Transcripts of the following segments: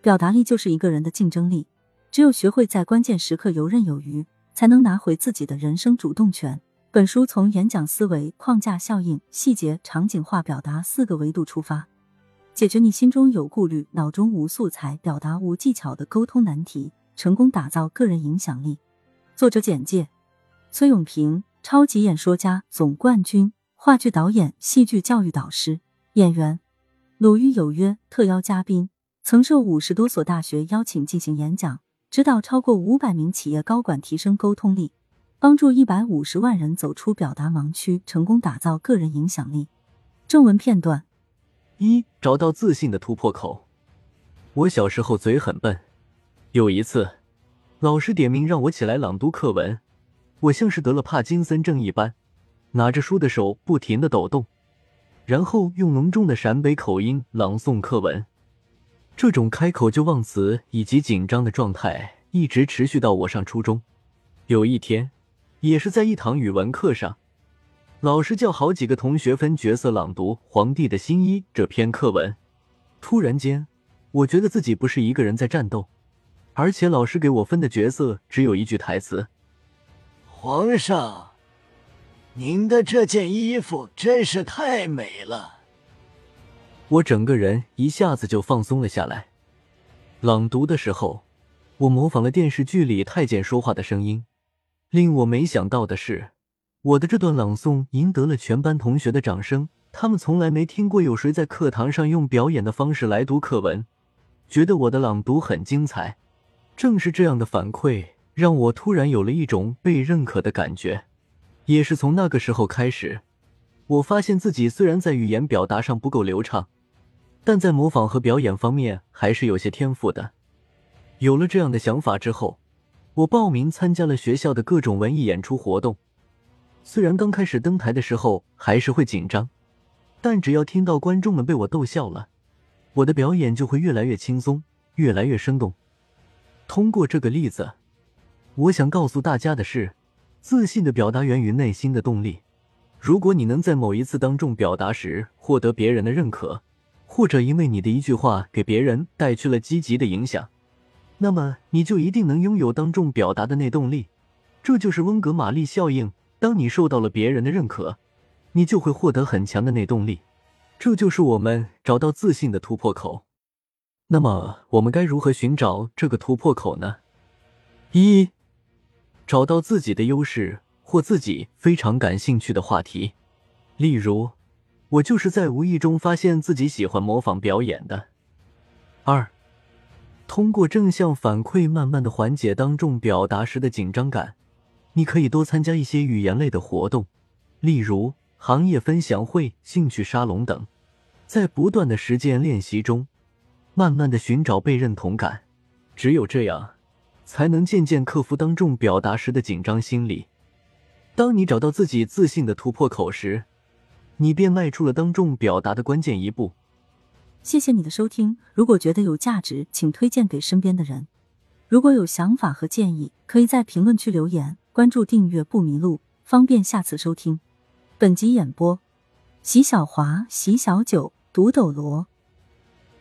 表达力就是一个人的竞争力，只有学会在关键时刻游刃有余，才能拿回自己的人生主动权。本书从演讲思维、框架效应、细节、场景化表达四个维度出发，解决你心中有顾虑、脑中无素材、表达无技巧的沟通难题，成功打造个人影响力。作者简介：崔永平，超级演说家总冠军，话剧导演、戏剧教育导师、演员。鲁豫有约特邀嘉宾。曾受五十多所大学邀请进行演讲，指导超过五百名企业高管提升沟通力，帮助一百五十万人走出表达盲区，成功打造个人影响力。正文片段：一、找到自信的突破口。我小时候嘴很笨，有一次，老师点名让我起来朗读课文，我像是得了帕金森症一般，拿着书的手不停的抖动，然后用浓重的陕北口音朗诵课文。这种开口就忘词以及紧张的状态一直持续到我上初中。有一天，也是在一堂语文课上，老师叫好几个同学分角色朗读《皇帝的新衣》这篇课文。突然间，我觉得自己不是一个人在战斗，而且老师给我分的角色只有一句台词：“皇上，您的这件衣服真是太美了。”我整个人一下子就放松了下来。朗读的时候，我模仿了电视剧里太监说话的声音。令我没想到的是，我的这段朗诵赢得了全班同学的掌声。他们从来没听过有谁在课堂上用表演的方式来读课文，觉得我的朗读很精彩。正是这样的反馈，让我突然有了一种被认可的感觉。也是从那个时候开始，我发现自己虽然在语言表达上不够流畅。但在模仿和表演方面还是有些天赋的。有了这样的想法之后，我报名参加了学校的各种文艺演出活动。虽然刚开始登台的时候还是会紧张，但只要听到观众们被我逗笑了，我的表演就会越来越轻松，越来越生动。通过这个例子，我想告诉大家的是：自信的表达源于内心的动力。如果你能在某一次当众表达时获得别人的认可，或者因为你的一句话给别人带去了积极的影响，那么你就一定能拥有当众表达的内动力。这就是温格玛丽效应。当你受到了别人的认可，你就会获得很强的内动力。这就是我们找到自信的突破口。那么，我们该如何寻找这个突破口呢？一，找到自己的优势或自己非常感兴趣的话题，例如。我就是在无意中发现自己喜欢模仿表演的。二，通过正向反馈，慢慢的缓解当众表达时的紧张感。你可以多参加一些语言类的活动，例如行业分享会、兴趣沙龙等，在不断的实践练习中，慢慢的寻找被认同感。只有这样，才能渐渐克服当众表达时的紧张心理。当你找到自己自信的突破口时，你便迈出了当众表达的关键一步。谢谢你的收听，如果觉得有价值，请推荐给身边的人。如果有想法和建议，可以在评论区留言。关注订阅不迷路，方便下次收听。本集演播：席小华、席小九、独斗罗。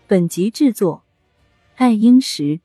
本集制作：爱英石。